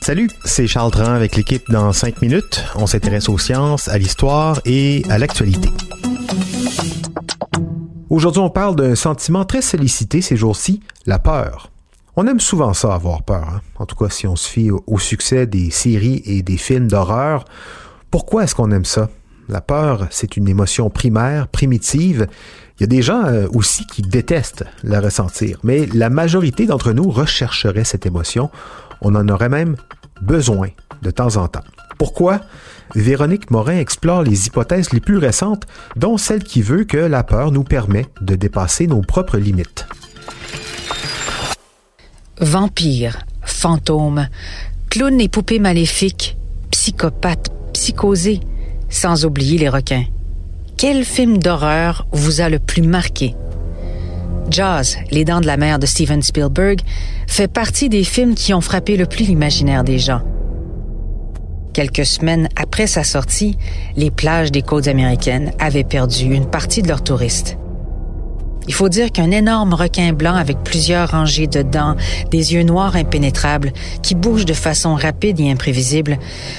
Salut, c'est Charles Tran avec l'équipe dans 5 minutes. On s'intéresse aux sciences, à l'histoire et à l'actualité. Aujourd'hui, on parle d'un sentiment très sollicité ces jours-ci, la peur. On aime souvent ça, avoir peur. Hein. En tout cas, si on se fie au succès des séries et des films d'horreur. Pourquoi est-ce qu'on aime ça? La peur, c'est une émotion primaire, primitive, il y a des gens euh, aussi qui détestent la ressentir, mais la majorité d'entre nous rechercherait cette émotion. On en aurait même besoin de temps en temps. Pourquoi? Véronique Morin explore les hypothèses les plus récentes, dont celle qui veut que la peur nous permet de dépasser nos propres limites. Vampires, fantômes, clowns et poupées maléfiques, psychopathes, psychosés, sans oublier les requins. Quel film d'horreur vous a le plus marqué? Jaws, Les Dents de la Mer de Steven Spielberg, fait partie des films qui ont frappé le plus l'imaginaire des gens. Quelques semaines après sa sortie, les plages des côtes américaines avaient perdu une partie de leurs touristes. Il faut dire qu'un énorme requin blanc avec plusieurs rangées de dents, des yeux noirs impénétrables, qui bougent de façon rapide et imprévisible,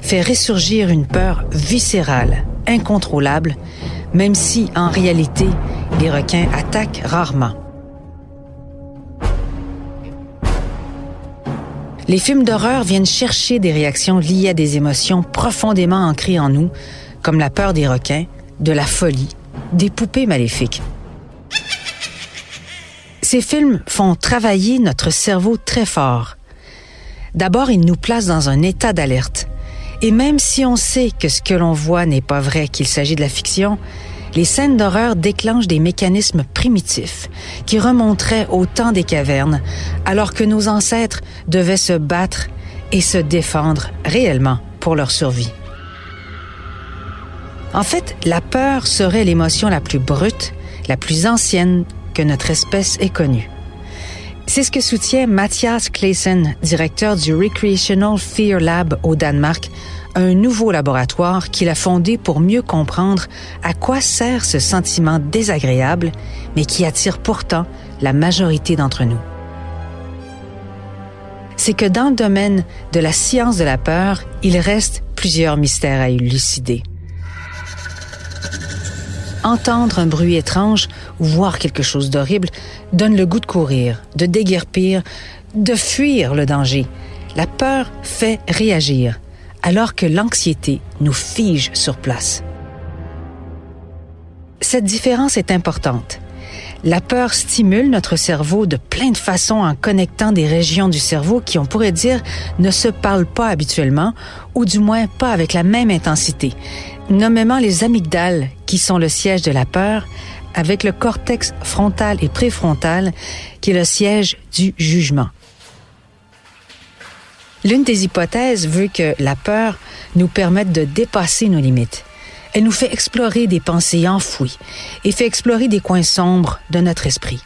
fait ressurgir une peur viscérale, incontrôlable, même si, en réalité, les requins attaquent rarement. Les films d'horreur viennent chercher des réactions liées à des émotions profondément ancrées en nous, comme la peur des requins, de la folie, des poupées maléfiques. Ces films font travailler notre cerveau très fort. D'abord, ils nous placent dans un état d'alerte. Et même si on sait que ce que l'on voit n'est pas vrai, qu'il s'agit de la fiction, les scènes d'horreur déclenchent des mécanismes primitifs qui remonteraient au temps des cavernes, alors que nos ancêtres devaient se battre et se défendre réellement pour leur survie. En fait, la peur serait l'émotion la plus brute, la plus ancienne notre espèce ait connue. C'est ce que soutient Mathias Clayson, directeur du Recreational Fear Lab au Danemark, un nouveau laboratoire qu'il a fondé pour mieux comprendre à quoi sert ce sentiment désagréable, mais qui attire pourtant la majorité d'entre nous. C'est que dans le domaine de la science de la peur, il reste plusieurs mystères à élucider. Entendre un bruit étrange voir quelque chose d'horrible donne le goût de courir, de déguerpir, de fuir le danger. La peur fait réagir alors que l'anxiété nous fige sur place. Cette différence est importante. La peur stimule notre cerveau de plein de façons en connectant des régions du cerveau qui, on pourrait dire, ne se parlent pas habituellement, ou du moins pas avec la même intensité, nommément les amygdales, qui sont le siège de la peur, avec le cortex frontal et préfrontal, qui est le siège du jugement. L'une des hypothèses veut que la peur nous permette de dépasser nos limites. Elle nous fait explorer des pensées enfouies et fait explorer des coins sombres de notre esprit.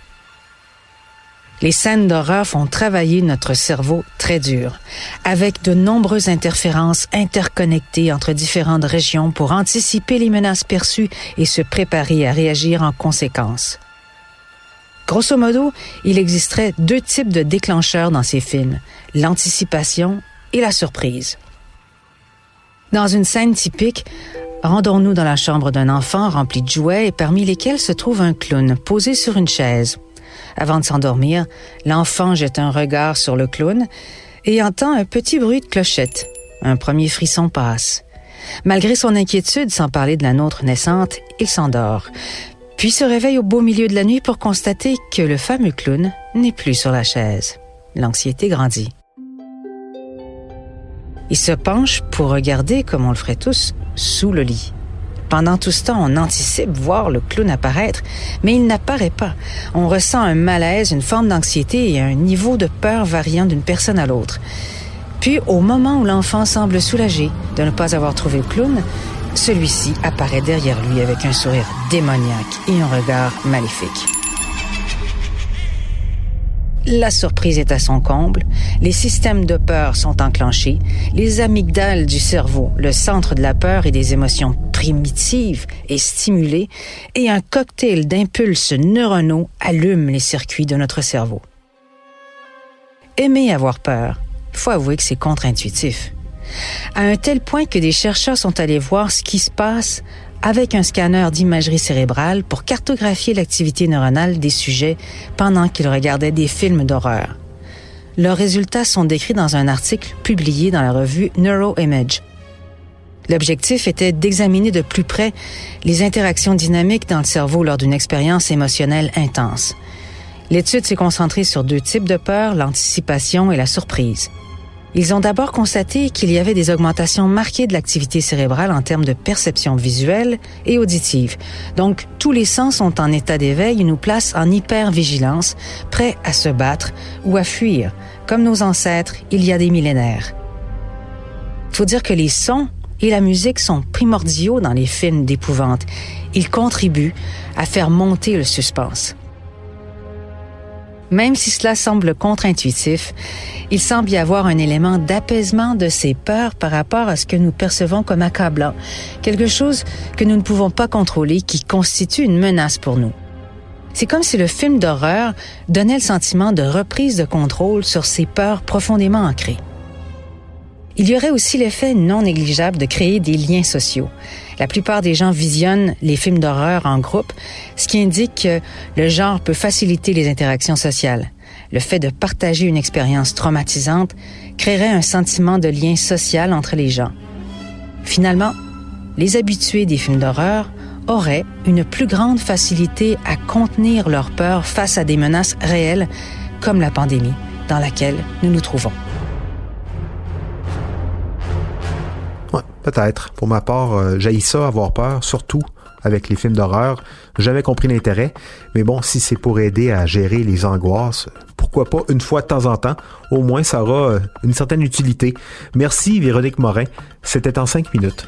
Les scènes d'horreur font travailler notre cerveau très dur, avec de nombreuses interférences interconnectées entre différentes régions pour anticiper les menaces perçues et se préparer à réagir en conséquence. Grosso modo, il existerait deux types de déclencheurs dans ces films, l'anticipation et la surprise. Dans une scène typique, rendons-nous dans la chambre d'un enfant rempli de jouets et parmi lesquels se trouve un clown posé sur une chaise. Avant de s'endormir, l'enfant jette un regard sur le clown et entend un petit bruit de clochette. Un premier frisson passe. Malgré son inquiétude, sans parler de la nôtre naissante, il s'endort puis se réveille au beau milieu de la nuit pour constater que le fameux clown n'est plus sur la chaise. L'anxiété grandit. Il se penche pour regarder, comme on le ferait tous, sous le lit. Pendant tout ce temps, on anticipe voir le clown apparaître, mais il n'apparaît pas. On ressent un malaise, une forme d'anxiété et un niveau de peur variant d'une personne à l'autre. Puis, au moment où l'enfant semble soulagé de ne pas avoir trouvé le clown, celui-ci apparaît derrière lui avec un sourire démoniaque et un regard maléfique. La surprise est à son comble, les systèmes de peur sont enclenchés, les amygdales du cerveau, le centre de la peur et des émotions primitives, est stimulé et un cocktail d'impulses neuronaux allume les circuits de notre cerveau. Aimer avoir peur, faut avouer que c'est contre-intuitif. À un tel point que des chercheurs sont allés voir ce qui se passe avec un scanner d'imagerie cérébrale pour cartographier l'activité neuronale des sujets pendant qu'ils regardaient des films d'horreur. Leurs résultats sont décrits dans un article publié dans la revue Neuroimage. L'objectif était d'examiner de plus près les interactions dynamiques dans le cerveau lors d'une expérience émotionnelle intense. L'étude s'est concentrée sur deux types de peur, l'anticipation et la surprise. Ils ont d'abord constaté qu'il y avait des augmentations marquées de l'activité cérébrale en termes de perception visuelle et auditive. Donc, tous les sens sont en état d'éveil et nous placent en hypervigilance, prêts à se battre ou à fuir, comme nos ancêtres il y a des millénaires. Il faut dire que les sons et la musique sont primordiaux dans les films d'épouvante. Ils contribuent à faire monter le suspense. Même si cela semble contre-intuitif, il semble y avoir un élément d'apaisement de ces peurs par rapport à ce que nous percevons comme accablant, quelque chose que nous ne pouvons pas contrôler qui constitue une menace pour nous. C'est comme si le film d'horreur donnait le sentiment de reprise de contrôle sur ces peurs profondément ancrées. Il y aurait aussi l'effet non négligeable de créer des liens sociaux. La plupart des gens visionnent les films d'horreur en groupe, ce qui indique que le genre peut faciliter les interactions sociales. Le fait de partager une expérience traumatisante créerait un sentiment de lien social entre les gens. Finalement, les habitués des films d'horreur auraient une plus grande facilité à contenir leur peur face à des menaces réelles comme la pandémie dans laquelle nous nous trouvons. Peut-être. Pour ma part, euh, j'ai ça, avoir peur, surtout avec les films d'horreur. Jamais compris l'intérêt. Mais bon, si c'est pour aider à gérer les angoisses, pourquoi pas une fois de temps en temps? Au moins, ça aura euh, une certaine utilité. Merci, Véronique Morin. C'était en cinq minutes.